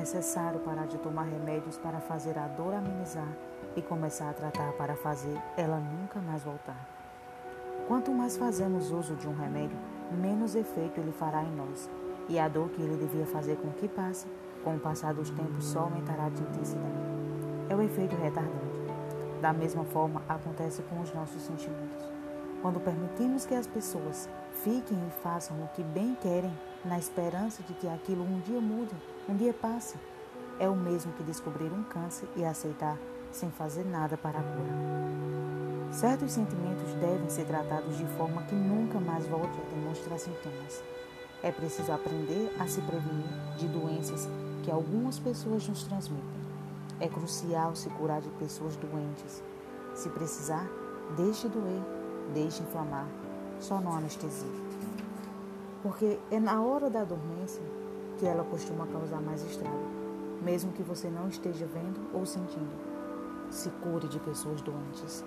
necessário parar de tomar remédios para fazer a dor amenizar e começar a tratar para fazer ela nunca mais voltar. Quanto mais fazemos uso de um remédio, menos efeito ele fará em nós, e a dor que ele devia fazer com que passe, com o passar dos tempos só aumentará de intensidade. É o efeito retardante. Da mesma forma, acontece com os nossos sentimentos. Quando permitimos que as pessoas fiquem e façam o que bem querem, na esperança de que aquilo um dia mude, um dia passe, é o mesmo que descobrir um câncer e aceitar sem fazer nada para a cura. Certos sentimentos devem ser tratados de forma que nunca mais volte a demonstrar sintomas. É preciso aprender a se prevenir de doenças que algumas pessoas nos transmitem. É crucial se curar de pessoas doentes. Se precisar, deixe doer, deixe inflamar, só não anestesia. Porque é na hora da dormência que ela costuma causar mais estrago, mesmo que você não esteja vendo ou sentindo. Se cure de pessoas doentes.